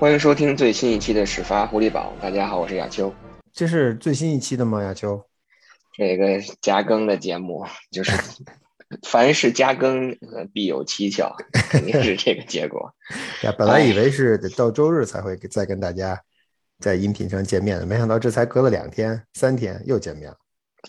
欢迎收听最新一期的始发狐狸堡。大家好，我是亚秋。这是最新一期的吗？亚秋，这个加更的节目就是凡是加更必有蹊跷，肯定是这个结果。呀，本来以为是得到周日才会再跟大家在音频上见面的，没想到这才隔了两天、三天又见面了。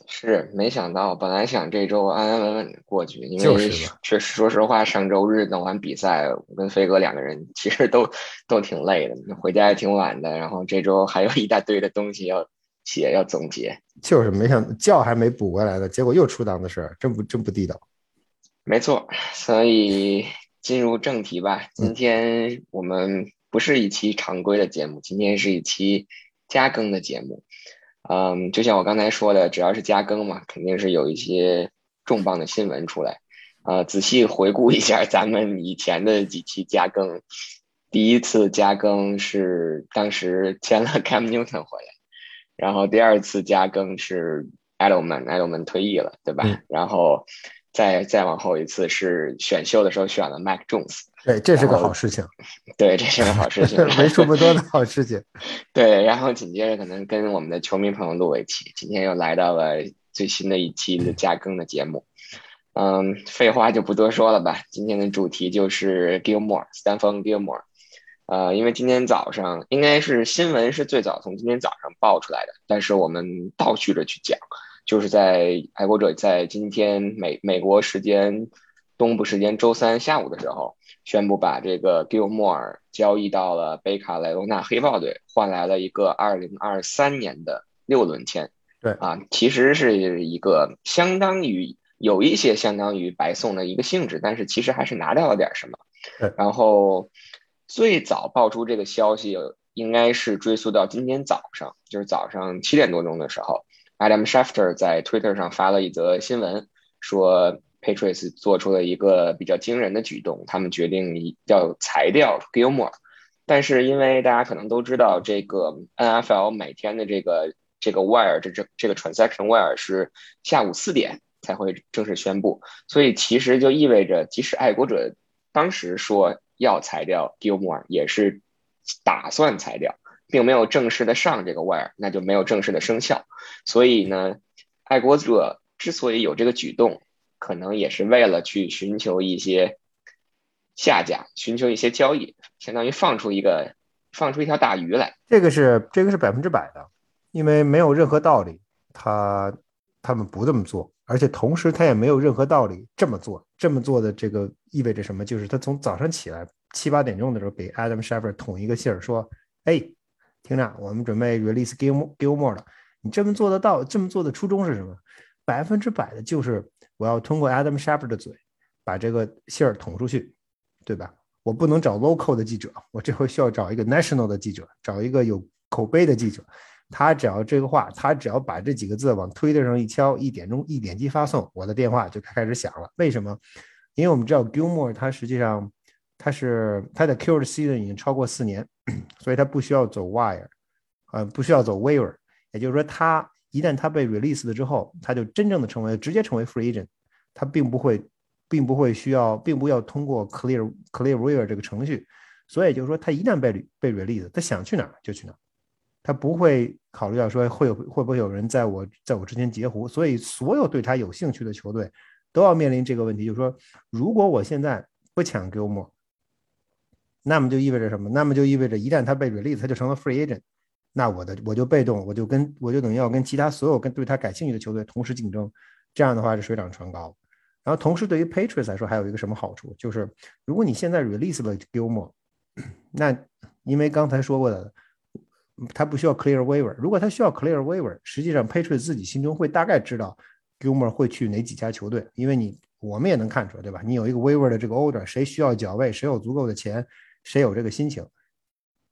是没想到，本来想这周安安稳稳的过去，因为确实说实话，上周日弄完比赛，我跟飞哥两个人其实都都挺累的，回家也挺晚的。然后这周还有一大堆的东西要写，要总结。就是没想觉还没补过来呢，结果又出档子事儿，真不真不地道。没错，所以进入正题吧。今天我们不是一期常规的节目，今天是一期加更的节目。嗯，就像我刚才说的，只要是加更嘛，肯定是有一些重磅的新闻出来。呃，仔细回顾一下咱们以前的几期加更，第一次加更是当时签了 Cam Newton 回来，然后第二次加更是 Edelman，Edelman 退役了，对吧？然后再再往后一次是选秀的时候选了 Mac Jones。对，这是个好事情。对，这是个好事情，为数不多的 好事情。对，然后紧接着可能跟我们的球迷朋友录一期，今天又来到了最新的一期的加更的节目。嗯，废话就不多说了吧。今天的主题就是 Gilmore，斯坦芬 Gilmore。呃，因为今天早上应该是新闻是最早从今天早上爆出来的，但是我们倒叙着去讲，就是在爱国者在今天美美国时间东部时间周三下午的时候。宣布把这个 Gilmore 交易到了北卡莱罗纳黑豹队，换来了一个二零二三年的六轮签。对啊，其实是一个相当于有一些相当于白送的一个性质，但是其实还是拿到了点什么。然后最早爆出这个消息，应该是追溯到今天早上，就是早上七点多钟的时候，Adam Schefter 在 Twitter 上发了一则新闻，说。Patriots 做出了一个比较惊人的举动，他们决定要裁掉 Gilmore，但是因为大家可能都知道，这个 NFL 每天的这个这个 wire 这这这个 transaction wire 是下午四点才会正式宣布，所以其实就意味着，即使爱国者当时说要裁掉 Gilmore，也是打算裁掉，并没有正式的上这个 wire，那就没有正式的生效。所以呢，爱国者之所以有这个举动。可能也是为了去寻求一些下家，寻求一些交易，相当于放出一个放出一条大鱼来。这个是这个是百分之百的，因为没有任何道理，他他们不这么做，而且同时他也没有任何道理这么做。这么做的这个意味着什么？就是他从早上起来七八点钟的时候给 Adam s h e f e r 捅一个信儿，说：“哎，听着，我们准备 release Gilmore Gilmore 了。你这么做得到？这么做的初衷是什么？百分之百的就是。”我要通过 Adam s h e p h e r 的嘴把这个信儿捅出去，对吧？我不能找 local 的记者，我这回需要找一个 national 的记者，找一个有口碑的记者。他只要这个话，他只要把这几个字往 Twitter 上一敲，一点钟一点击发送，我的电话就开始响了。为什么？因为我们知道 Gilmore 他实际上他是他的 Q 的 season 已经超过四年，所以他不需要走 wire，呃，不需要走 waiver，也就是说他。一旦他被 release 了之后，他就真正的成为直接成为 free agent，他并不会，并不会需要，并不要通过 clear clear waiver 这个程序，所以就是说，他一旦被被 release，他想去哪儿就去哪儿，他不会考虑到说会有会不会有人在我在我之前截胡，所以所有对他有兴趣的球队都要面临这个问题，就是说，如果我现在不抢 Gilmore，那么就意味着什么？那么就意味着一旦他被 release，他就成了 free agent。那我的我就被动，我就跟我就等于要跟其他所有跟对他感兴趣的球队同时竞争，这样的话是水涨船高。然后同时对于 Patriots 来说还有一个什么好处，就是如果你现在 release 了 Gilmore，那因为刚才说过的，他不需要 clear waiver。如果他需要 clear waiver，实际上 Patriots 自己心中会大概知道 Gilmore 会去哪几家球队，因为你我们也能看出来，对吧？你有一个 waiver 的这个 order，谁需要脚位，谁有足够的钱，谁有这个心情。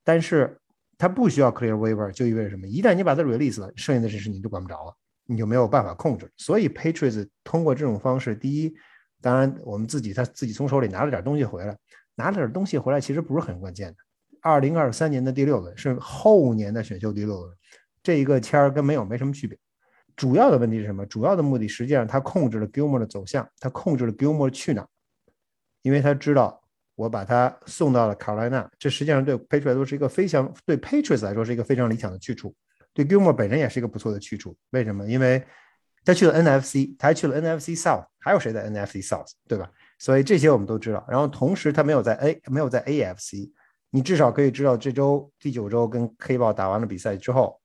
但是他不需要 clear waiver，就意味着什么？一旦你把它 release 了，剩下的这事情你就管不着了，你就没有办法控制。所以 Patriots 通过这种方式，第一，当然我们自己他自己从手里拿了点东西回来，拿了点东西回来其实不是很关键的。二零二三年的第六轮是后年的选秀第六轮，这一个签儿跟没有没什么区别。主要的问题是什么？主要的目的实际上他控制了 Gilmore 的走向，他控制了 Gilmore 去哪，因为他知道我把他送到了卡罗来纳，这实际上对 Patriots 来说是一个非常对 Patriots 来说是一个非常理想的去处，对 Gilmore 本人也是一个不错的去处。为什么？因为他去了 NFC，他还去了 NFC South，还有谁在 NFC South，对吧？所以这些我们都知道。然后同时他没有在 A 没有在 AFC，你至少可以知道这周第九周跟黑豹打完了比赛之后。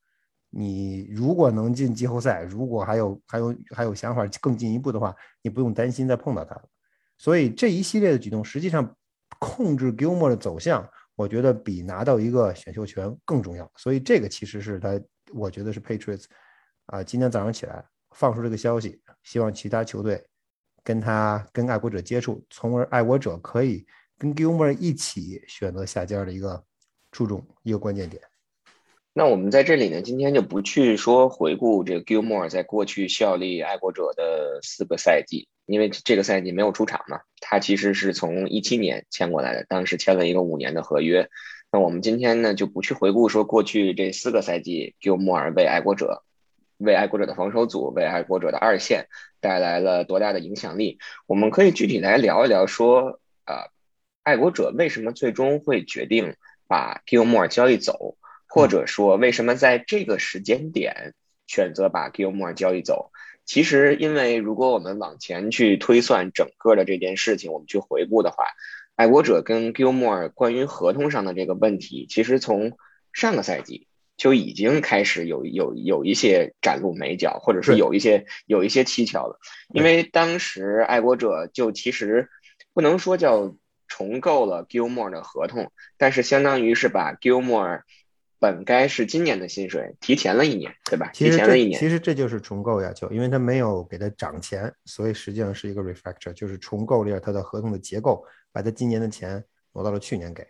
你如果能进季后赛，如果还有还有还有想法更进一步的话，你不用担心再碰到他了。所以这一系列的举动，实际上控制 Gilmore 的走向，我觉得比拿到一个选秀权更重要。所以这个其实是他，我觉得是 Patriots 啊，今天早上起来放出这个消息，希望其他球队跟他跟爱国者接触，从而爱国者可以跟 Gilmore 一起选择下家的一个注重一个关键点。那我们在这里呢，今天就不去说回顾这个 Gilmore 在过去效力爱国者的四个赛季，因为这个赛季没有出场嘛。他其实是从一七年签过来的，当时签了一个五年的合约。那我们今天呢，就不去回顾说过去这四个赛季 Gilmore 为爱国者、为爱国者的防守组、为爱国者的二线带来了多大的影响力。我们可以具体来聊一聊，说呃，爱国者为什么最终会决定把 Gilmore 交易走？或者说，为什么在这个时间点选择把 Gilmore 交易走？其实，因为如果我们往前去推算整个的这件事情，我们去回顾的话，爱国者跟 Gilmore 关于合同上的这个问题，其实从上个赛季就已经开始有有有一些展露眉角，或者是有一些有一些蹊跷了。因为当时爱国者就其实不能说叫重构了 Gilmore 的合同，但是相当于是把 Gilmore 本该是今年的薪水，提前了一年，对吧？提前了一年。其实这就是重构要求，因为他没有给他涨钱，所以实际上是一个 refactor，就是重构了一下他的合同的结构，把他今年的钱挪到了去年给。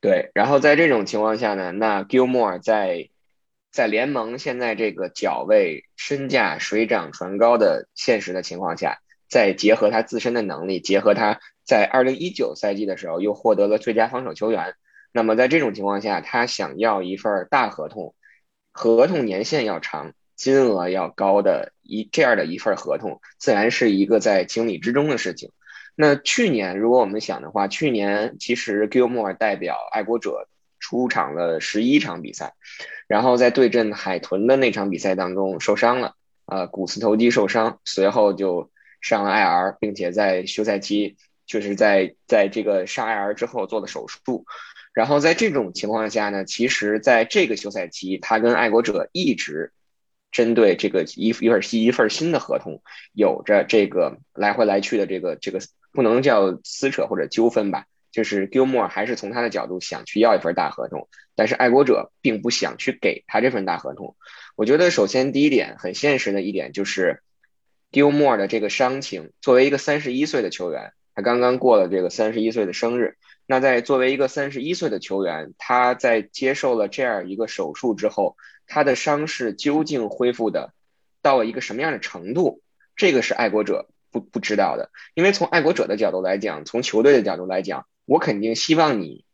对，然后在这种情况下呢，那 Gilmore 在在联盟现在这个角位身价水涨船高的现实的情况下，再结合他自身的能力，结合他在二零一九赛季的时候又获得了最佳防守球员。那么在这种情况下，他想要一份大合同，合同年限要长，金额要高的一这样的一份合同，自然是一个在情理之中的事情。那去年如果我们想的话，去年其实 Gilmore 代表爱国者出场了十一场比赛，然后在对阵海豚的那场比赛当中受伤了，呃，股四头肌受伤，随后就上了 IR，并且在休赛期就是在在这个上 IR 之后做了手术。然后在这种情况下呢，其实在这个休赛期，他跟爱国者一直针对这个一一份新一份新的合同，有着这个来回来去的这个这个不能叫撕扯或者纠纷吧，就是 Gilmore 还是从他的角度想去要一份大合同，但是爱国者并不想去给他这份大合同。我觉得首先第一点很现实的一点就是 Gilmore 的这个伤情，作为一个三十一岁的球员，他刚刚过了这个三十一岁的生日。那在作为一个三十一岁的球员，他在接受了这样一个手术之后，他的伤势究竟恢复的到了一个什么样的程度？这个是爱国者不不知道的。因为从爱国者的角度来讲，从球队的角度来讲，我肯定希望你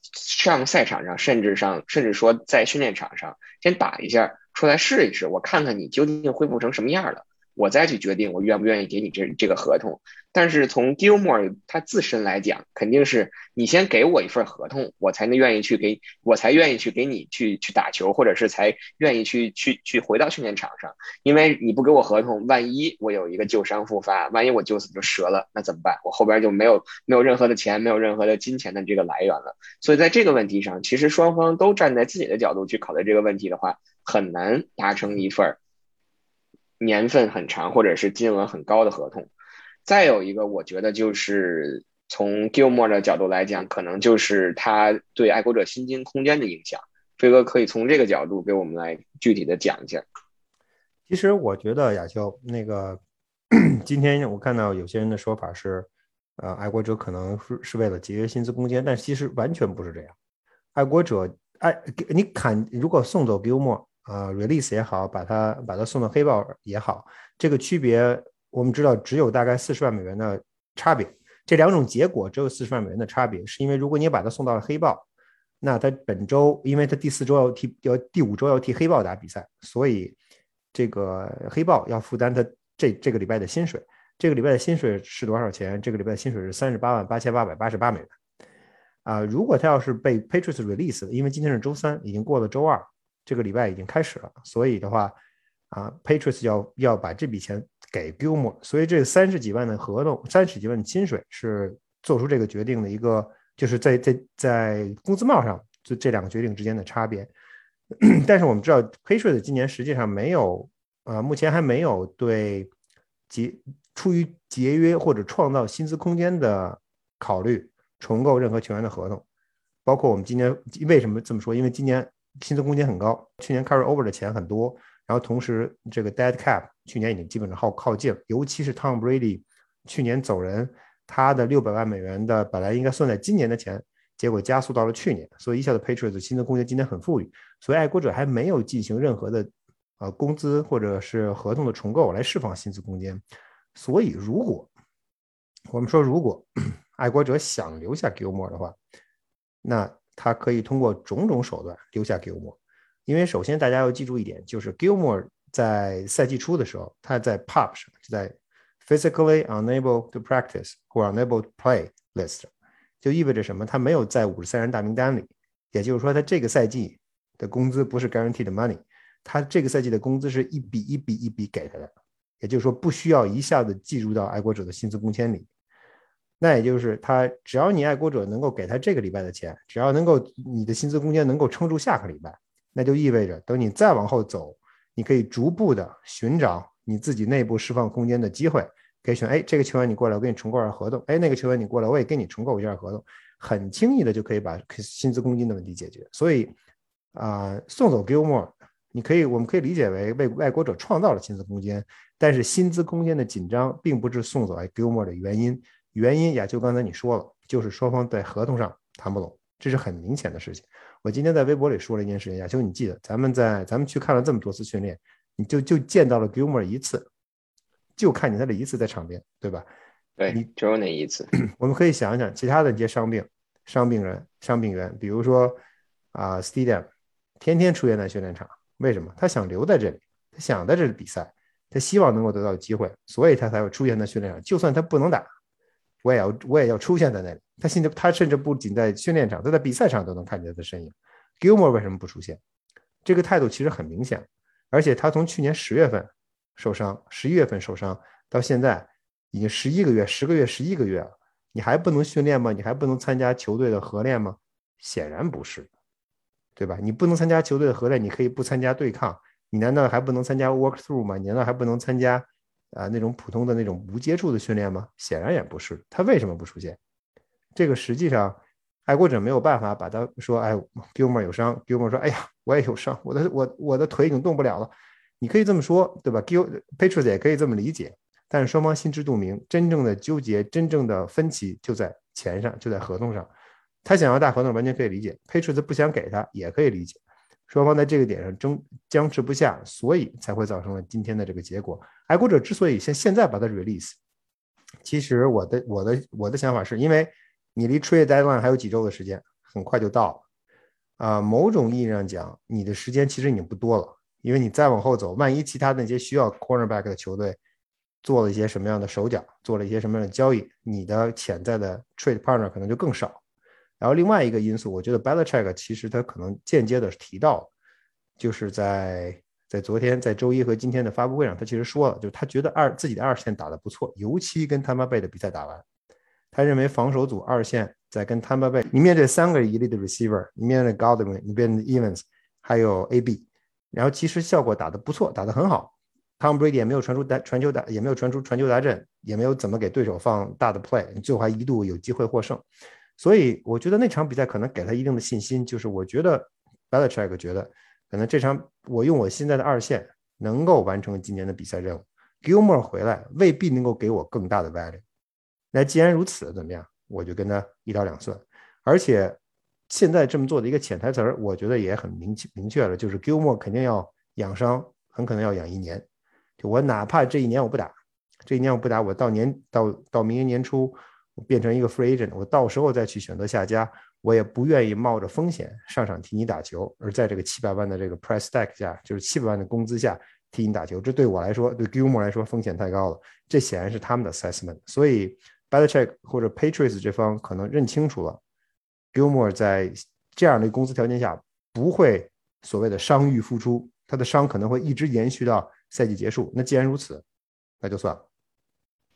上赛场上，甚至上，甚至说在训练场上先打一下，出来试一试，我看看你究竟恢复成什么样了。我再去决定我愿不愿意给你这这个合同，但是从 Gilmore 他自身来讲，肯定是你先给我一份合同，我才能愿意去给我才愿意去给你去去打球，或者是才愿意去去去回到训练场上。因为你不给我合同，万一我有一个旧伤复发，万一我就此就折了，那怎么办？我后边就没有没有任何的钱，没有任何的金钱的这个来源了。所以在这个问题上，其实双方都站在自己的角度去考虑这个问题的话，很难达成一份。年份很长，或者是金额很高的合同。再有一个，我觉得就是从 Gilmore 的角度来讲，可能就是他对爱国者薪金空间的影响。飞哥可以从这个角度给我们来具体的讲一下。其实我觉得亚秋那个 今天我看到有些人的说法是，呃，爱国者可能是是为了节约薪资空间，但其实完全不是这样。爱国者爱你砍，如果送走 Gilmore。啊，release 也好，把它把它送到黑豹也好，这个区别我们知道只有大概四十万美元的差别。这两种结果只有四十万美元的差别，是因为如果你把它送到了黑豹，那他本周因为他第四周要替要第五周要替黑豹打比赛，所以这个黑豹要负担他这这个礼拜的薪水。这个礼拜的薪水是多少钱？这个礼拜的薪水是三十八万八千八百八十八美元。啊，如果他要是被 Patriots release，因为今天是周三，已经过了周二，这个礼拜已经开始了，所以的话，啊，Patriots 要要把这笔钱给 Gilmore，所以这三十几万的合同，三十几万的薪水是做出这个决定的一个，就是在在在工资帽上，就这两个决定之间的差别。但是我们知道，Patriots 今年实际上没有，呃，目前还没有对节出于节约或者创造薪资空间的考虑。重构任何球员的合同，包括我们今年为什么这么说？因为今年薪资空间很高，去年 carry over 的钱很多，然后同时这个 dead cap 去年已经基本上靠靠近了，尤其是 Tom Brady 去年走人，他的六百万美元的本来应该算在今年的钱，结果加速到了去年，所以一下子 Patriots 薪资空间今年很富裕，所以爱国者还没有进行任何的呃工资或者是合同的重构来释放薪资空间，所以如果我们说如果。爱国者想留下 Gilmore 的话，那他可以通过种种手段留下 Gilmore。因为首先大家要记住一点，就是 Gilmore 在赛季初的时候，他在 PUP 上，在 physically unable to practice 或 unable to play list，就意味着什么？他没有在五十三人大名单里。也就是说，他这个赛季的工资不是 guaranteed money，他这个赛季的工资是一笔一笔一笔给他的。也就是说，不需要一下子计入到爱国者的薪资工签里。那也就是他，只要你爱国者能够给他这个礼拜的钱，只要能够你的薪资空间能够撑住下个礼拜，那就意味着等你再往后走，你可以逐步的寻找你自己内部释放空间的机会，可以选，哎，这个球员你过来，我给你重构一下合同，哎，那个球员你过来，我也给你重构一下合同，很轻易的就可以把薪资空间的问题解决。所以，啊，送走 Gilmore，你可以，我们可以理解为为爱国者创造了薪资空间，但是薪资空间的紧张并不是送走 Gilmore 的原因。原因呀，就刚才你说了，就是双方在合同上谈不拢，这是很明显的事情。我今天在微博里说了一件事情，亚秋，你记得，咱们在咱们去看了这么多次训练，你就就见到了 Gilmore 一次，就看见他这一次在场边，对吧？对，你只有那一次。我们可以想想其他的一些伤病、伤病人、伤病员，比如说啊 s t e d i u m 天天出现在训练场，为什么？他想留在这里，他想在这里比赛，他希望能够得到机会，所以他才会出现在训练场，就算他不能打。我也要，我也要出现在那里。他现在，他甚至不仅在训练场，他在比赛场都能看见他的身影。Gilmore 为什么不出现？这个态度其实很明显。而且他从去年十月份受伤，十一月份受伤，到现在已经十一个月、十个月、十一个月了。你还不能训练吗？你还不能参加球队的合练吗？显然不是，对吧？你不能参加球队的合练，你可以不参加对抗。你难道还不能参加 walk through 吗？你难道还不能参加？啊，那种普通的那种无接触的训练吗？显然也不是。他为什么不出现？这个实际上，爱国者没有办法把他说，哎，Gilmore 有伤，Gilmore 说，哎呀，我也有伤，我的我我的腿已经动不了了。你可以这么说，对吧？Gil Patriots 也可以这么理解，但是双方心知肚明，真正的纠结，真正的分歧就在钱上，就在合同上。他想要大合同，完全可以理解；Patriots 不想给他，也可以理解。双方在这个点上争僵持不下，所以才会造成了今天的这个结果。爱国者之所以现现在把它 release，其实我的我的我的想法是因为你离 trade deadline 还有几周的时间，很快就到了啊。某种意义上讲，你的时间其实已经不多了，因为你再往后走，万一其他那些需要 cornerback 的球队做了一些什么样的手脚，做了一些什么样的交易，你的潜在的 trade partner 可能就更少。然后另外一个因素，我觉得 Belichick 其实他可能间接的提到，就是在在昨天在周一和今天的发布会上，他其实说了，就是他觉得二自己的二线打得不错，尤其跟 Tampa Bay 的比赛打完，他认为防守组二线在跟 Tampa Bay，你面对三个 elite receiver，你面对 Godwin，你面对 Evans，还有 AB，然后其实效果打得不错，打得很好，Tom Brady 也没有传出传球打，也没有传出传球达阵，也没有怎么给对手放大的 play，最后还一度有机会获胜。所以我觉得那场比赛可能给他一定的信心，就是我觉得 Belichick 觉得可能这场我用我现在的二线能够完成今年的比赛任务，Gilmore 回来未必能够给我更大的 value。那既然如此，怎么样？我就跟他一刀两断。而且现在这么做的一个潜台词儿，我觉得也很明明确了，就是 Gilmore 肯定要养伤，很可能要养一年。就我哪怕这一年我不打，这一年我不打，我到年到到明年年初。变成一个 free agent，我到时候再去选择下家，我也不愿意冒着风险上场替你打球，而在这个七百万的这个 price tag 下，就是七百万的工资下替你打球，这对我来说，对 Gilmore 来说风险太高了。这显然是他们的 assessment。所以 Belichick 或者 Patriots 这方可能认清楚了，Gilmore 在这样的工资条件下不会所谓的伤愈复出，他的伤可能会一直延续到赛季结束。那既然如此，那就算了。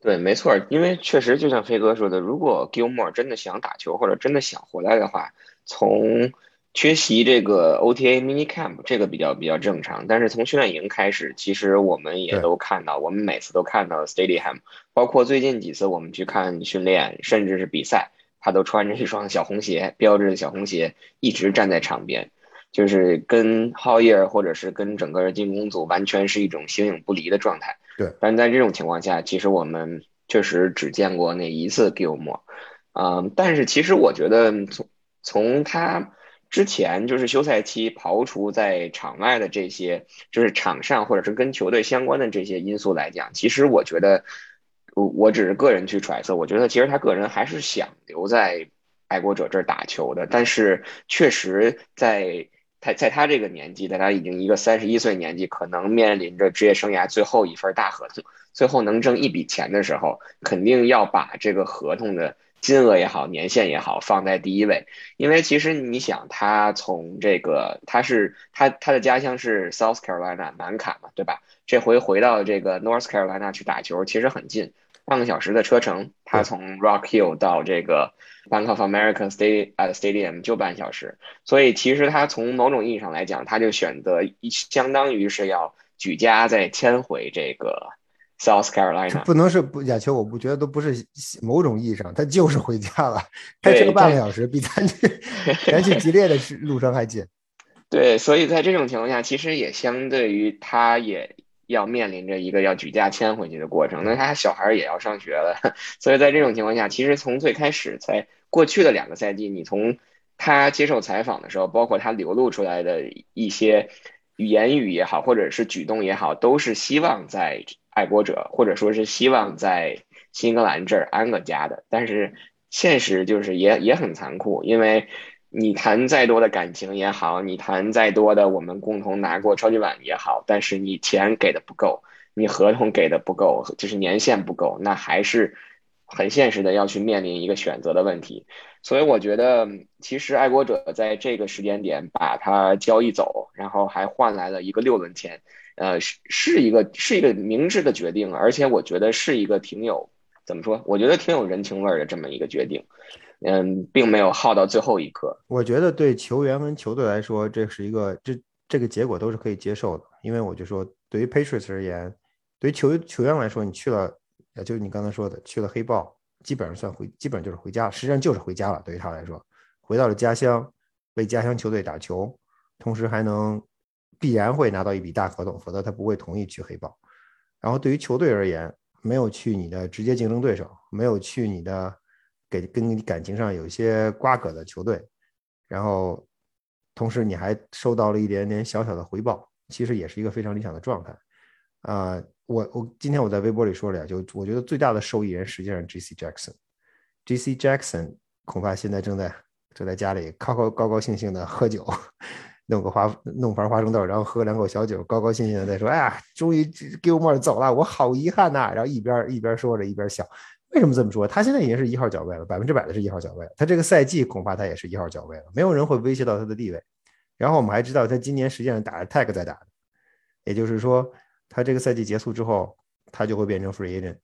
对，没错，因为确实就像飞哥说的，如果 Gilmore 真的想打球或者真的想回来的话，从缺席这个 OTA mini camp 这个比较比较正常，但是从训练营开始，其实我们也都看到，我们每次都看到 Stadium，包括最近几次我们去看训练，甚至是比赛，他都穿着一双小红鞋，标志的小红鞋，一直站在场边，就是跟 Hoyer 或者是跟整个进攻组完全是一种形影不离的状态。对，但在这种情况下，其实我们确实只见过那一次 Gilmore，嗯，但是其实我觉得从从他。之前就是休赛期刨除在场外的这些，就是场上或者是跟球队相关的这些因素来讲，其实我觉得，我我只是个人去揣测，我觉得其实他个人还是想留在爱国者这儿打球的。但是确实在他在他这个年纪，在他已经一个三十一岁年纪，可能面临着职业生涯最后一份大合同，最后能挣一笔钱的时候，肯定要把这个合同的。金额也好，年限也好，放在第一位，因为其实你想，他从这个他是他他的家乡是 South Carolina 南卡嘛，对吧？这回回到这个 North Carolina 去打球，其实很近，半个小时的车程。他从 Rock Hill 到这个 Bank of America Stadium Stadium 就半小时，所以其实他从某种意义上来讲，他就选择相当于是要举家再迁回这个。South Carolina 不能是不亚秋，我不觉得都不是某种意义上，他就是回家了，开车半个小时，比咱去 咱去吉列的路程还近。对，所以在这种情况下，其实也相对于他也要面临着一个要举家迁回去的过程，那他小孩也要上学了，所以在这种情况下，其实从最开始在过去的两个赛季，你从他接受采访的时候，包括他流露出来的一些言语也好，或者是举动也好，都是希望在。爱国者，或者说是希望在新英格兰这儿安个家的，但是现实就是也也很残酷，因为你谈再多的感情也好，你谈再多的我们共同拿过超级碗也好，但是你钱给的不够，你合同给的不够，就是年限不够，那还是很现实的要去面临一个选择的问题。所以我觉得，其实爱国者在这个时间点把它交易走，然后还换来了一个六轮签。呃，是是一个是一个明智的决定，而且我觉得是一个挺有怎么说？我觉得挺有人情味儿的这么一个决定。嗯，并没有耗到最后一刻。我觉得对球员跟球队来说，这是一个这这个结果都是可以接受的。因为我就说，对于 Patriots 而言，对于球球员来说，你去了，呃，就是你刚才说的，去了黑豹，基本上算回，基本上就是回家，实际上就是回家了。对于他来说，回到了家乡，为家乡球队打球，同时还能。必然会拿到一笔大合同，否则他不会同意去黑豹。然后对于球队而言，没有去你的直接竞争对手，没有去你的给跟你感情上有一些瓜葛的球队，然后同时你还收到了一点点小小的回报，其实也是一个非常理想的状态。啊，我我今天我在微博里说了呀，就我觉得最大的受益人实际上 J.C. Jackson，J.C. Jackson 恐怕现在正在正在家里高高高高兴兴的喝酒。弄个花弄盘花生豆，然后喝两口小酒，高高兴兴的再说：“哎呀，终于 Gilmore 走了，我好遗憾呐！”然后一边一边说着一边笑。为什么这么说？他现在已经是一号脚位了，百分之百的是一号脚位。他这个赛季恐怕他也是一号脚位了，没有人会威胁到他的地位。然后我们还知道，他今年实际上打着 tag 在打，也就是说，他这个赛季结束之后，他就会变成 free agent，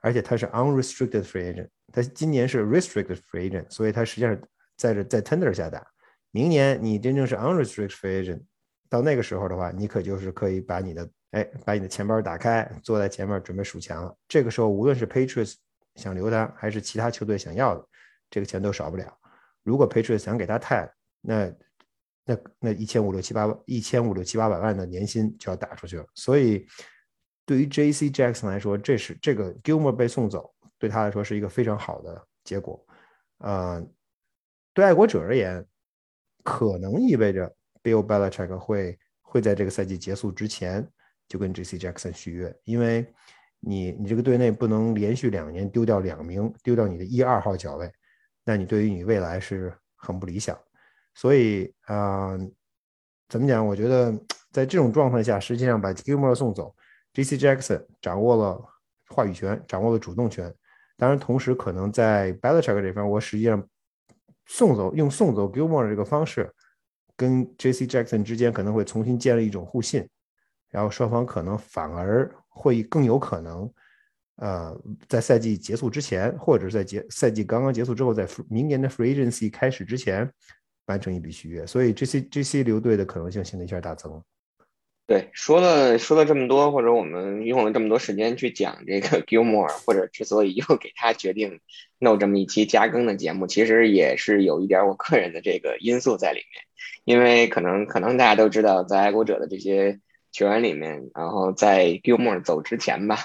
而且他是 unrestricted free agent。他今年是 restricted free agent，所以他实际上在这在 tender 下打。明年你真正是 unrestricted free agent，到那个时候的话，你可就是可以把你的哎把你的钱包打开，坐在前面准备数钱了。这个时候，无论是 Patriots 想留他，还是其他球队想要的，这个钱都少不了。如果 patriot 想给他 tag，那那那一千五六七八一千五六七八百万的年薪就要打出去了。所以，对于 J.C. Jackson 来说，这是这个 Gilmore 被送走，对他来说是一个非常好的结果。呃，对爱国者而言。可能意味着 Bill Belichick 会会在这个赛季结束之前就跟 J.C. Jackson 续约，因为你你这个队内不能连续两年丢掉两名，丢掉你的一二号脚位，那你对于你未来是很不理想。所以啊，怎么讲？我觉得在这种状态下，实际上把 Gilmore 送走，J.C. Jackson 掌握了话语权，掌握了主动权。当然，同时可能在 Belichick 这方，我实际上送走用送走 Gilmore 这个方式，跟 J.C. Jackson 之间可能会重新建立一种互信，然后双方可能反而会更有可能，呃，在赛季结束之前，或者是在结赛季刚刚结束之后，在明年的 Free Agency 开始之前完成一笔续约，所以 J.C. J.C. 留队的可能性现在一下大增。对，说了说了这么多，或者我们用了这么多时间去讲这个 Gilmore，或者之所以又给他决定弄这么一期加更的节目，其实也是有一点我个人的这个因素在里面。因为可能可能大家都知道，在爱国者的这些球员里面，然后在 Gilmore 走之前吧，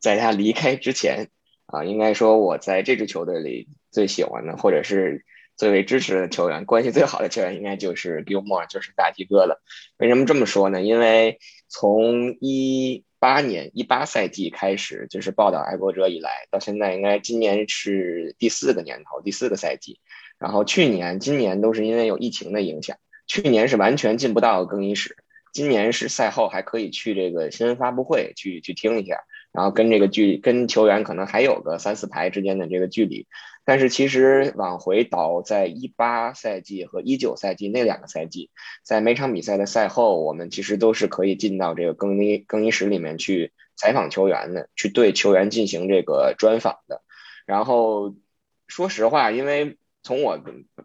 在他离开之前啊，应该说我在这支球队里最喜欢的，或者是。最为支持的球员，关系最好的球员应该就是 Gilmore，就是大鸡哥了。为什么这么说呢？因为从一八年一八赛季开始，就是报道爱国者以来，到现在应该今年是第四个年头，第四个赛季。然后去年、今年都是因为有疫情的影响，去年是完全进不到更衣室，今年是赛后还可以去这个新闻发布会去去听一下，然后跟这个距跟球员可能还有个三四排之间的这个距离。但是其实往回倒，在一八赛季和一九赛季那两个赛季，在每场比赛的赛后，我们其实都是可以进到这个更衣更衣室里面去采访球员的，去对球员进行这个专访的。然后说实话，因为从我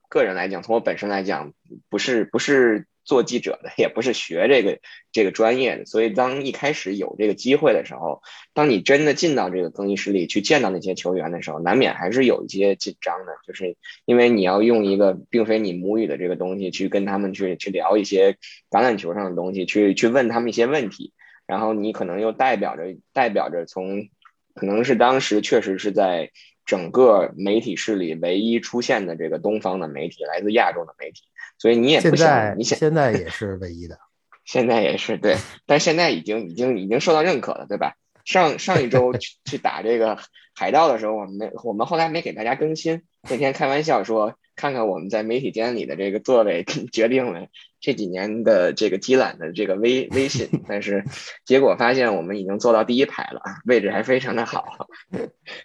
个人来讲，从我本身来讲，不是不是。做记者的也不是学这个这个专业的，所以当一开始有这个机会的时候，当你真的进到这个更衣室里去见到那些球员的时候，难免还是有一些紧张的，就是因为你要用一个并非你母语的这个东西去跟他们去去聊一些橄榄球上的东西，去去问他们一些问题，然后你可能又代表着代表着从可能是当时确实是在整个媒体室里唯一出现的这个东方的媒体，来自亚洲的媒体。所以你也不想，你现在也是唯一的，现在也是对，但现在已经已经已经受到认可了，对吧？上上一周去 去打这个海盗的时候，我们没我们后来没给大家更新。那天开玩笑说，看看我们在媒体间里的这个座位，决定了这几年的这个积攒的这个微微信。但是结果发现我们已经坐到第一排了，位置还非常的好。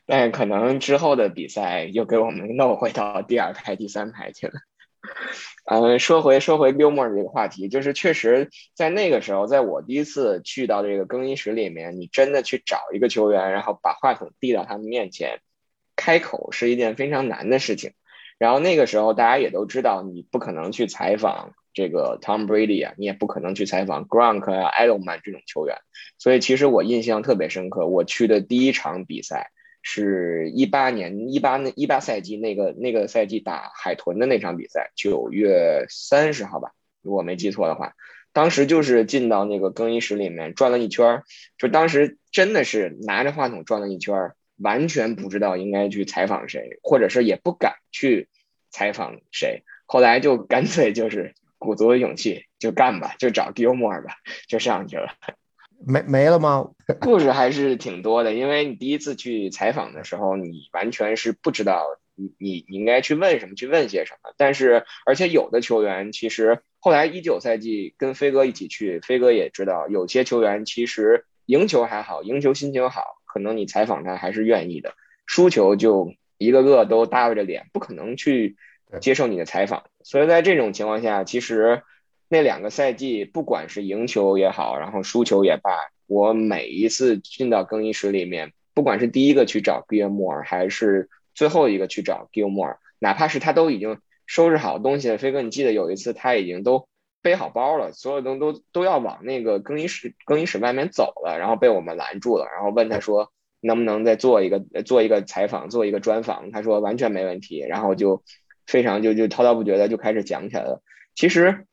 但可能之后的比赛又给我们弄回到第二排、第三排去了。嗯，说回说回 Gilmore 这个话题，就是确实在那个时候，在我第一次去到这个更衣室里面，你真的去找一个球员，然后把话筒递到他们面前，开口是一件非常难的事情。然后那个时候大家也都知道，你不可能去采访这个 Tom Brady 啊，你也不可能去采访 Gronk 啊、Edelman 这种球员。所以其实我印象特别深刻，我去的第一场比赛。是一八年一八那一八赛季那个那个赛季打海豚的那场比赛，九月三十号吧，如果没记错的话，当时就是进到那个更衣室里面转了一圈，就当时真的是拿着话筒转了一圈，完全不知道应该去采访谁，或者是也不敢去采访谁，后来就干脆就是鼓足了勇气就干吧，就找 Gilmore 吧，就上去了。没没了吗？故事还是挺多的，因为你第一次去采访的时候，你完全是不知道你你你应该去问什么，去问些什么。但是，而且有的球员其实后来一九赛季跟飞哥一起去，飞哥也知道，有些球员其实赢球还好，赢球心情好，可能你采访他还是愿意的；输球就一个个都耷拉着脸，不可能去接受你的采访。所以在这种情况下，其实。那两个赛季，不管是赢球也好，然后输球也罢，我每一次进到更衣室里面，不管是第一个去找 Gilmore，还是最后一个去找 Gilmore，哪怕是他都已经收拾好东西了。飞哥，你记得有一次他已经都背好包了，所有东都都要往那个更衣室更衣室外面走了，然后被我们拦住了，然后问他说能不能再做一个做一个采访，做一个专访。他说完全没问题，然后就非常就就滔滔不绝的就开始讲起来了。其实。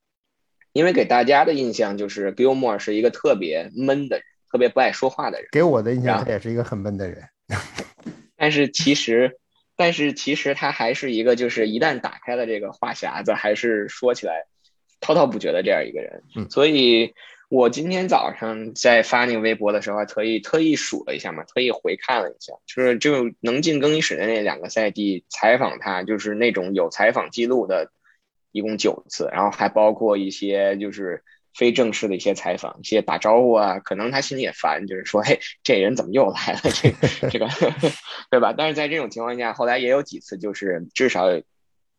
因为给大家的印象就是 Gilmore 是一个特别闷的人，特别不爱说话的人。给我的印象，他也是一个很闷的人。但是其实，但是其实他还是一个，就是一旦打开了这个话匣子，还是说起来滔滔不绝的这样一个人。所以我今天早上在发那个微博的时候，还特意特意数了一下嘛，特意回看了一下，就是就能进更衣室的那两个赛季采访他，就是那种有采访记录的。一共九次，然后还包括一些就是非正式的一些采访，一些打招呼啊，可能他心里也烦，就是说，嘿，这人怎么又来了？这这个，对吧？但是在这种情况下，后来也有几次，就是至少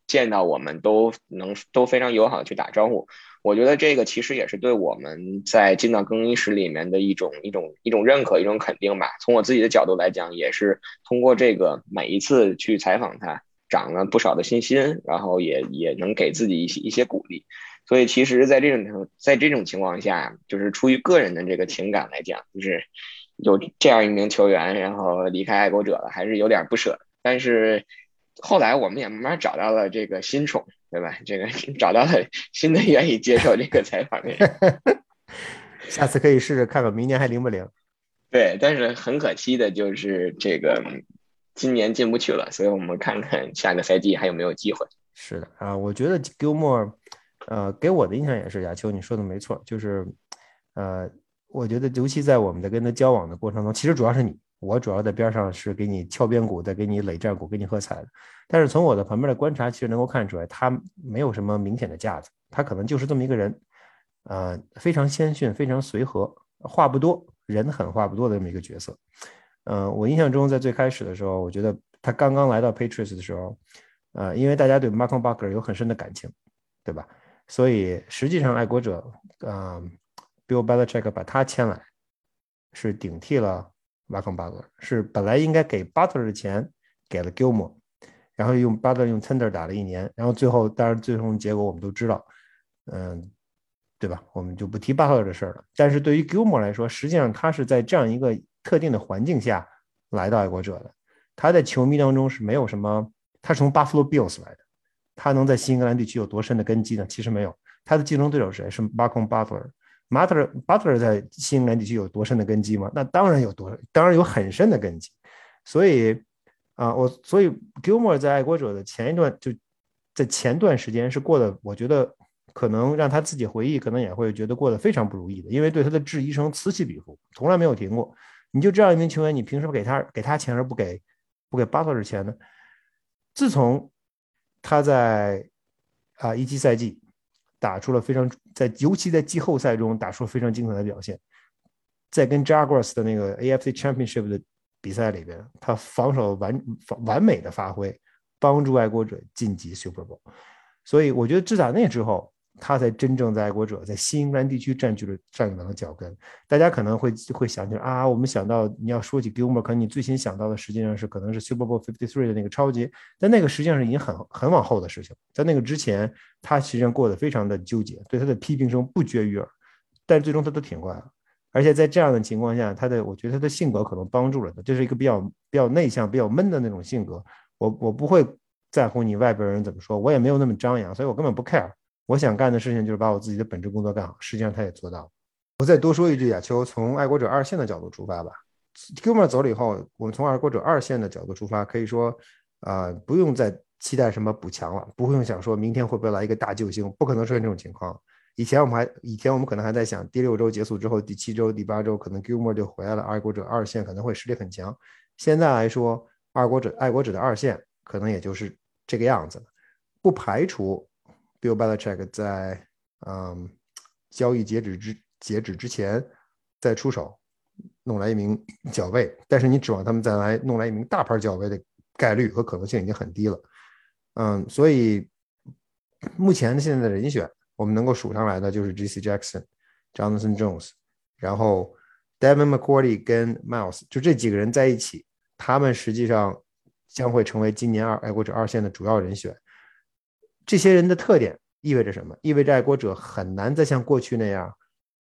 见到我们都能都非常友好的去打招呼。我觉得这个其实也是对我们在进到更衣室里面的一种一种一种认可，一种肯定吧。从我自己的角度来讲，也是通过这个每一次去采访他，长了不少的信心，然后也也能给自己一些一些鼓励。所以，其实，在这种在这种情况下，就是出于个人的这个情感来讲，就是有这样一名球员，然后离开爱国者了，还是有点不舍。但是后来我们也慢慢找到了这个新宠，对吧？这个 找到了新的愿意接受这个采访的人。下次可以试试看看明年还灵不灵？对，但是很可惜的就是这个今年进不去了，所以我们看看下个赛季还有没有机会。是的啊，我觉得 Gilmore。呃，给我的印象也是亚秋，你说的没错，就是，呃，我觉得尤其在我们在跟他交往的过程中，其实主要是你，我主要在边上是给你敲边鼓，在给你垒战鼓，给你喝彩的。但是从我的旁边的观察，其实能够看出来，他没有什么明显的架子，他可能就是这么一个人，呃，非常谦逊，非常随和，话不多，人狠话不多的这么一个角色。嗯，我印象中在最开始的时候，我觉得他刚刚来到 Patriots 的时候，呃，因为大家对 Malcolm Bucker 有很深的感情，对吧？所以实际上，爱国者，嗯，Bill Belichick 把他签来，是顶替了 Malcolm Butler，是本来应该给 Butler 的钱给了 Gilmore，然后用 Butler 用 Tender 打了一年，然后最后，当然最终结果我们都知道，嗯，对吧？我们就不提 Butler 的事儿了。但是对于 Gilmore 来说，实际上他是在这样一个特定的环境下来到爱国者的，他在球迷当中是没有什么，他是从 Buffalo Bills 来的。他能在新英格兰地区有多深的根基呢？其实没有。他的竞争对手谁？是 Malcolm Butler。Butler Butler 在新英格兰地区有多深的根基吗？那当然有多，当然有很深的根基。所以啊，我所以 Gilmore 在爱国者的前一段就在前段时间是过得，我觉得可能让他自己回忆，可能也会觉得过得非常不如意的，因为对他的质疑声此起彼伏，从来没有停过。你就这样一名球员，你凭什么给他给他钱而不给不给巴特尔钱呢？自从他在啊一季赛季打出了非常在，尤其在季后赛中打出了非常精彩的表现。在跟 Jaguars 的那个 AFC Championship 的比赛里边，他防守完完美的发挥，帮助爱国者晋级 Super Bowl。所以我觉得自打那之后。他才真正在爱国者在新英格兰地区占据了站稳了脚跟。大家可能会会想起啊，我们想到你要说起 Gilmore，可能你最先想到的实际上是可能是 Super Bowl Fifty Three 的那个超级，但那个实际上是已经很很往后的事情。在那个之前，他实际上过得非常的纠结，对他的批评声不绝于耳，但最终他都挺过来了。而且在这样的情况下，他的我觉得他的性格可能帮助了他，这是一个比较比较内向、比较闷的那种性格。我我不会在乎你外边人怎么说，我也没有那么张扬，所以我根本不 care。我想干的事情就是把我自己的本职工作干好，实际上他也做到了。我再多说一句，亚秋，从爱国者二线的角度出发吧。Gilmore 走了以后，我们从爱国者二线的角度出发，可以说，啊，不用再期待什么补强了，不用想说明天会不会来一个大救星，不可能出现这种情况。以前我们还，以前我们可能还在想，第六周结束之后，第七周、第八周可能 Gilmore 就回来了，爱国者二线可能会实力很强。现在来说，爱国者爱国者的二线可能也就是这个样子了，不排除。Bill Belichick 在嗯交易截止之截止之前再出手弄来一名角卫，但是你指望他们再来弄来一名大牌角卫的概率和可能性已经很低了。嗯，所以目前现在的人选我们能够数上来的就是 J.C. Jackson、Jonathan Jones，然后 Devin m c c o r d y 跟 Miles 就这几个人在一起，他们实际上将会成为今年二爱国者二线的主要人选。这些人的特点意味着什么？意味着爱国者很难再像过去那样，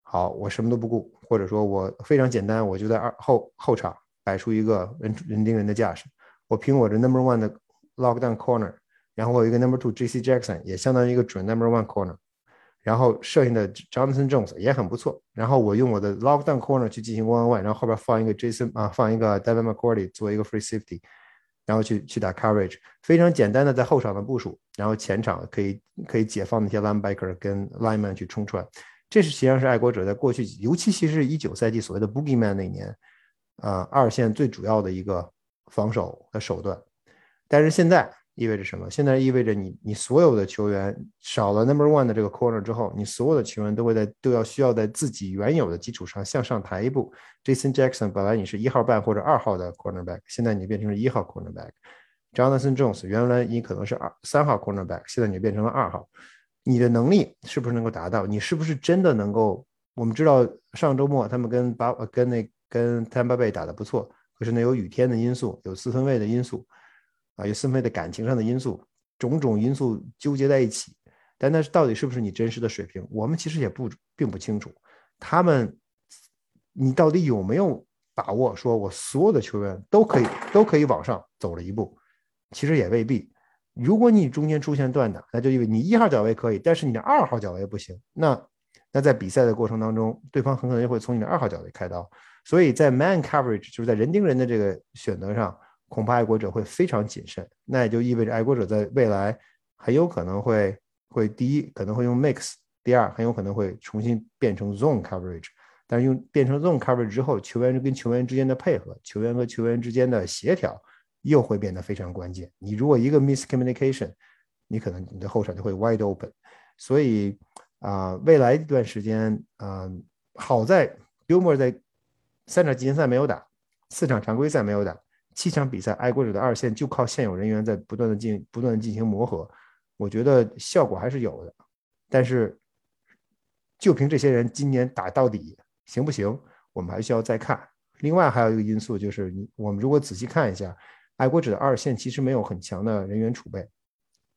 好，我什么都不顾，或者说我非常简单，我就在二后后场摆出一个人人盯人的架势，我凭我的 number one 的 lockdown corner，然后我有一个 number two J C Jackson 也相当于一个准 number one corner，然后剩下的 Jonathan Jones 也很不错，然后我用我的 lockdown corner 去进行 one on one，然后后边放一个 Jason 啊，放一个 Devin McCourty 做一个 free safety。然后去去打 courage，非常简单的在后场的部署，然后前场可以可以解放那些 linebacker 跟 lineman 去冲穿，这是实际上是爱国者在过去，尤其其实是一九赛季所谓的 boogie man 那年，啊二线最主要的一个防守的手段。但是现在意味着什么？现在意味着你你所有的球员少了 number one 的这个 corner 之后，你所有的球员都会在都要需要在自己原有的基础上向上抬一步。Jason Jackson 本来你是一号半或者二号的 cornerback，现在你变成了一号 cornerback。Jonathan Jones 原来你可能是二三号 cornerback，现在你变成了二号。你的能力是不是能够达到？你是不是真的能够？我们知道上周末他们跟巴跟那跟 Tampa Bay 打的不错，可是呢有雨天的因素，有四分卫的因素。啊，有四分卫的感情上的因素，种种因素纠结在一起，但那到底是不是你真实的水平？我们其实也不并不清楚。他们，你到底有没有把握？说我所有的球员都可以都可以往上走了一步，其实也未必。如果你中间出现断档，那就意味你一号脚位可以，但是你的二号脚位不行。那那在比赛的过程当中，对方很可能就会从你的二号脚位开刀。所以在 man coverage 就是在人盯人的这个选择上。恐怕爱国者会非常谨慎，那也就意味着爱国者在未来很有可能会会第一可能会用 mix，第二很有可能会重新变成 zone coverage。但是用变成 zone coverage 之后，球员跟球员之间的配合，球员和球员之间的协调又会变得非常关键。你如果一个 miscommunication，你可能你的后场就会 wide open。所以啊，未来一段时间啊，好在 Gilmore 在三场季前赛没有打，四场常规赛没有打。七场比赛，爱国者的二线就靠现有人员在不断的进不断的进行磨合，我觉得效果还是有的。但是，就凭这些人今年打到底行不行，我们还需要再看。另外还有一个因素就是，我们如果仔细看一下，爱国者的二线其实没有很强的人员储备。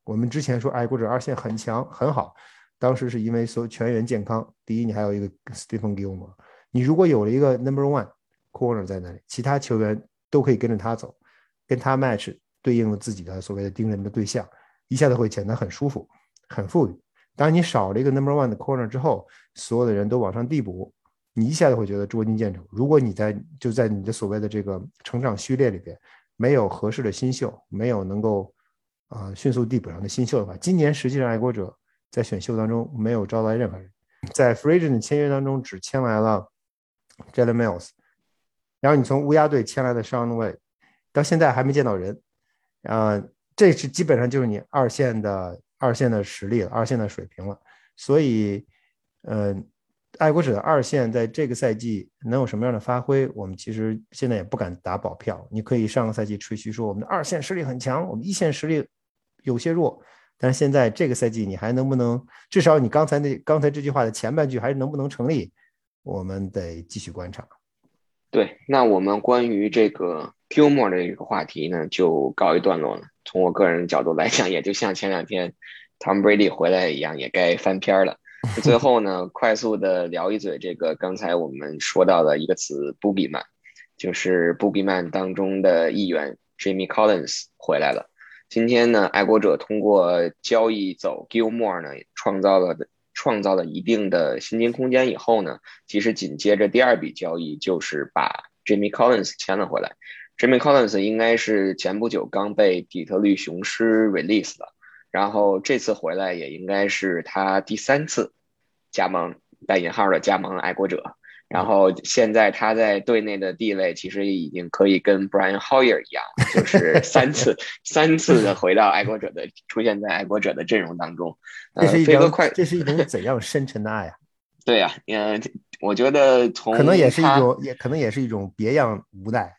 我们之前说爱国者二线很强很好，当时是因为所有全员健康。第一，你还有一个 Stephen Gilmore，你如果有了一个 Number One Corner 在那里，其他球员。都可以跟着他走，跟他 match 对应了自己的所谓的盯人的对象，一下子会显得很舒服、很富裕。当你少了一个 number one 的 corner 之后，所有的人都往上递补，你一下子会觉得捉襟见肘。如果你在就在你的所谓的这个成长序列里边没有合适的新秀，没有能够啊迅速递补上的新秀的话，今年实际上爱国者在选秀当中没有招来任何人，在 free agent 签约当中只签来了 Jalen Mills。然后你从乌鸦队签来的上位，到现在还没见到人，啊，这是基本上就是你二线的二线的实力了，二线的水平了。所以，嗯，爱国者的二线在这个赛季能有什么样的发挥，我们其实现在也不敢打保票。你可以上个赛季吹嘘说我们的二线实力很强，我们一线实力有些弱，但是现在这个赛季你还能不能？至少你刚才那刚才这句话的前半句还是能不能成立？我们得继续观察。对，那我们关于这个 Gilmore 的一个话题呢，就告一段落了。从我个人角度来讲，也就像前两天 Tom Brady 回来一样，也该翻篇了。最后呢，快速的聊一嘴这个刚才我们说到的一个词 “Boogeyman”，就是 Boogeyman 当中的一员 Jimmy Collins 回来了。今天呢，爱国者通过交易走 Gilmore 呢，创造了。创造了一定的薪金空间以后呢，其实紧接着第二笔交易就是把 Jimmy Collins 签了回来。Jimmy Collins 应该是前不久刚被底特律雄狮 release 的，然后这次回来也应该是他第三次加盟带引号的加盟爱国者。然后现在他在队内的地位其实已经可以跟 Brian Hoyer 一样，就是三次三次的回到爱国者的出现在爱国者的阵容当中。这是一种这是一种怎样深沉的爱啊？对呀，嗯，我觉得从可能也是一种，也可能也是一种别样无奈。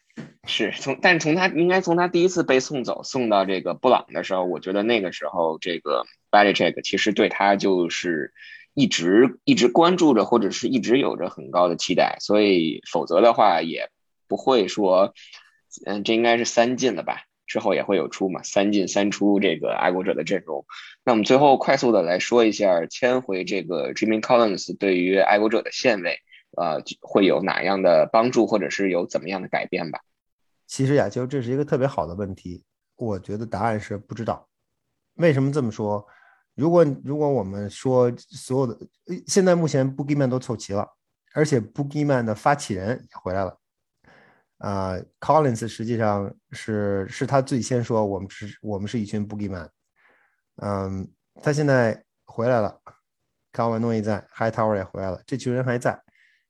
是从，但是从他应该从他第一次被送走送到这个布朗的时候，我觉得那个时候这个 Belichick 其实对他就是。一直一直关注着，或者是一直有着很高的期待，所以否则的话也不会说，嗯，这应该是三进了吧？之后也会有出嘛，三进三出这个爱国者的阵容。那我们最后快速的来说一下，签回这个 Jimmy Collins 对于爱国者的线位，呃，会有哪样的帮助，或者是有怎么样的改变吧？其实呀，就这是一个特别好的问题，我觉得答案是不知道。为什么这么说？如果如果我们说所有的现在目前 Boogeyman 都凑齐了，而且 Boogeyman 的发起人也回来了，啊，Collins 实际上是是他最先说我们是我们是一群 Boogeyman，嗯，他现在回来了，卡瓦诺也在，High Tower 也回来了，这群人还在，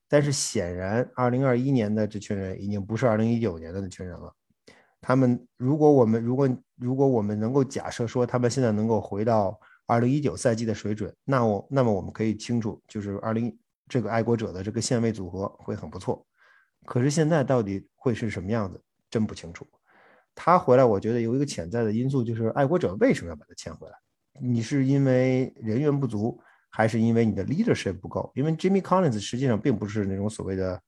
但是显然2021年的这群人已经不是2019年的那群人了。他们如果我们如果如果我们能够假设说他们现在能够回到二零一九赛季的水准，那我那么我们可以清楚，就是二零这个爱国者的这个线位组合会很不错。可是现在到底会是什么样子，真不清楚。他回来，我觉得有一个潜在的因素，就是爱国者为什么要把他签回来？你是因为人员不足，还是因为你的 leadership 不够？因为 Jimmy Collins 实际上并不是那种所谓的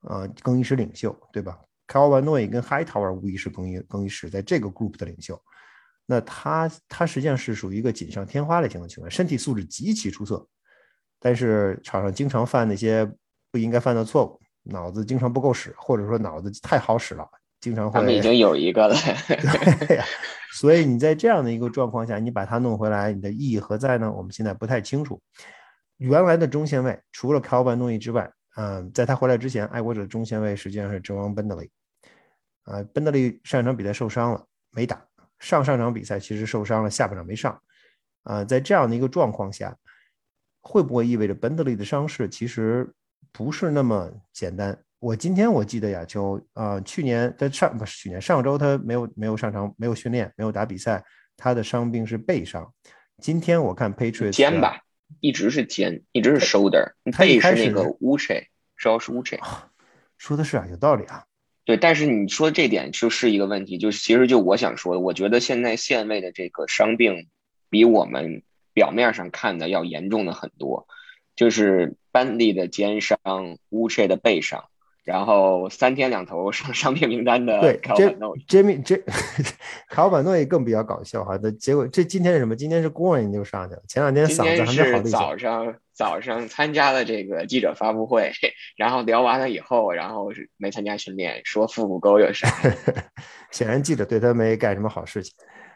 呃更衣室领袖，对吧 c a l v i n Noy 跟 Hightower 无疑是更衣更衣室在这个 group 的领袖。那他他实际上是属于一个锦上添花类型的球员，身体素质极其出色，但是场上经常犯那些不应该犯的错误，脑子经常不够使，或者说脑子太好使了。经常会，他们已经有一个了。所以你在这样的一个状况下，你把他弄回来，你的意义何在呢？我们现在不太清楚。原来的中线位除了 c a l v i n 诺伊之外，嗯，在他回来之前，爱国者中线位实际上是 John Bentley。啊，Bentley 上一场比赛受伤了，没打。上上场比赛其实受伤了，下半场没上。啊，在这样的一个状况下，会不会意味着 Bentley 的伤势其实不是那么简单？我今天我记得亚秋啊，去年在上不是去年上周他没有没有上场，没有训练，没有打比赛，他的伤病是背伤。今天我看 Patriots 肩吧，一直是肩，一直是 shoulder，背是那个 Uche，主要是 Uche。说的是啊，有道理啊。对，但是你说这点就是一个问题，就是其实就我想说的，我觉得现在线位的这个伤病比我们表面上看的要严重的很多，就是班利的肩伤乌切的背伤。然后三天两头上 商品名单的对，Jamie J 卡瓦诺也更比较搞笑哈。那结果这今天是什么？今天是 Goran 就上去了。前两天嗓子还没好。早上早上参加了这个记者发布会，然后聊完了以后，然后是没参加训练，说腹股沟有伤。显然记者对他没干什么好事情。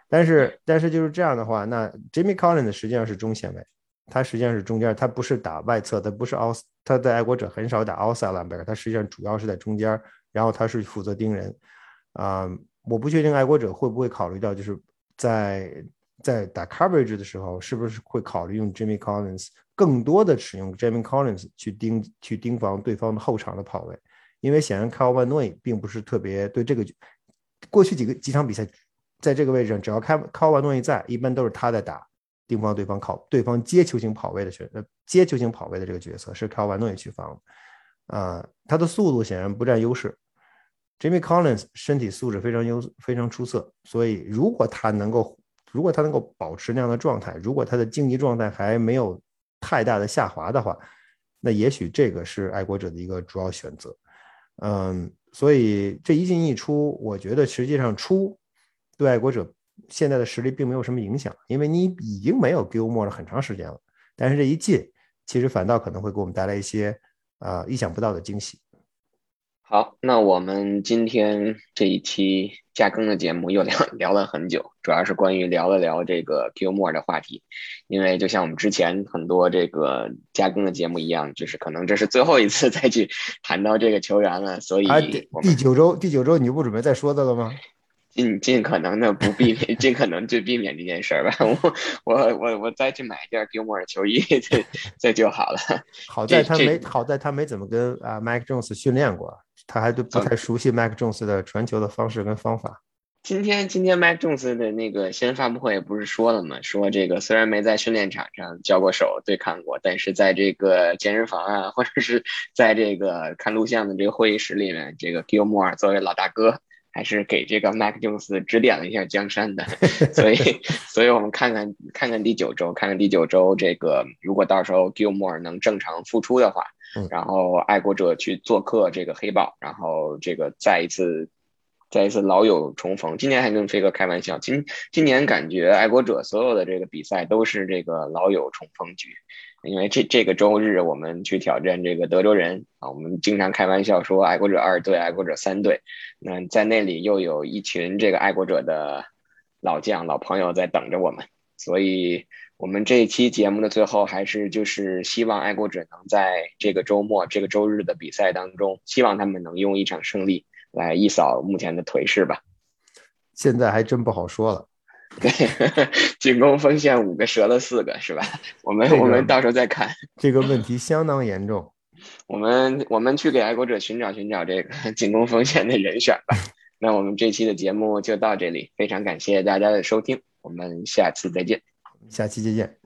但是但是就是这样的话，那 Jimmy Collins 实际上是中线位。他实际上是中间，他不是打外侧，他不是奥斯，他在爱国者很少打奥萨兰贝尔，他实际上主要是在中间，然后他是负责盯人，啊，我不确定爱国者会不会考虑到，就是在在打 coverage 的时候，是不是会考虑用 Jimmy Collins 更多的使用 Jimmy Collins 去盯去盯防对方的后场的跑位，因为显然 c a l v i n Noy 并不是特别对这个，过去几个几场比赛，在这个位置上，只要 c a l v i n Noy 在，一般都是他在打。盯防对方靠对方接球型跑位的选呃接球型跑位的这个角色是靠万诺伊去防，啊，他的速度显然不占优势。Jimmy Collins 身体素质非常优非常出色，所以如果他能够如果他能够保持那样的状态，如果他的竞技状态还没有太大的下滑的话，那也许这个是爱国者的一个主要选择。嗯，所以这一进一出，我觉得实际上出对爱国者。现在的实力并没有什么影响，因为你已经没有 Gilmore 了很长时间了。但是这一进，其实反倒可能会给我们带来一些啊意想不到的惊喜。好，那我们今天这一期加更的节目又聊 聊了很久，主要是关于聊了聊这个 Gilmore 的话题。因为就像我们之前很多这个加更的节目一样，就是可能这是最后一次再去谈到这个球员了，所以啊第九周第九周你就不准备再说的了吗？尽尽可能的不避免，尽可能就避免这件事儿吧。我我我我再去买一件 Gilmore 的球衣，这这就好了。好在他没好在他没怎么跟啊 Mike Jones 训练过，他还都不太熟悉 Mike Jones 的传球的方式跟方法。今天今天 Mike Jones 的那个新闻发布会不是说了吗？说这个虽然没在训练场上交过手对抗过，但是在这个健身房啊，或者是在这个看录像的这个会议室里面，这个 Gilmore 作为老大哥。还是给这个麦克琼斯指点了一下江山的，所以，所以我们看看看看第九周，看看第九周这个，如果到时候 Gilmore 能正常复出的话，然后爱国者去做客这个黑豹，然后这个再一次，再一次老友重逢。今年还跟飞哥开玩笑，今今年感觉爱国者所有的这个比赛都是这个老友重逢局。因为这这个周日我们去挑战这个德州人啊，我们经常开玩笑说爱国者二队、爱国者三队。那在那里又有一群这个爱国者的老将、老朋友在等着我们，所以我们这一期节目的最后还是就是希望爱国者能在这个周末、这个周日的比赛当中，希望他们能用一场胜利来一扫目前的颓势吧。现在还真不好说了。对，进攻锋线五个折了四个，是吧？我们我们到时候再看。这个问题相当严重。我们我们去给爱国者寻找寻找这个进攻锋线的人选吧。那我们这期的节目就到这里，非常感谢大家的收听，我们下次再见。下期再见。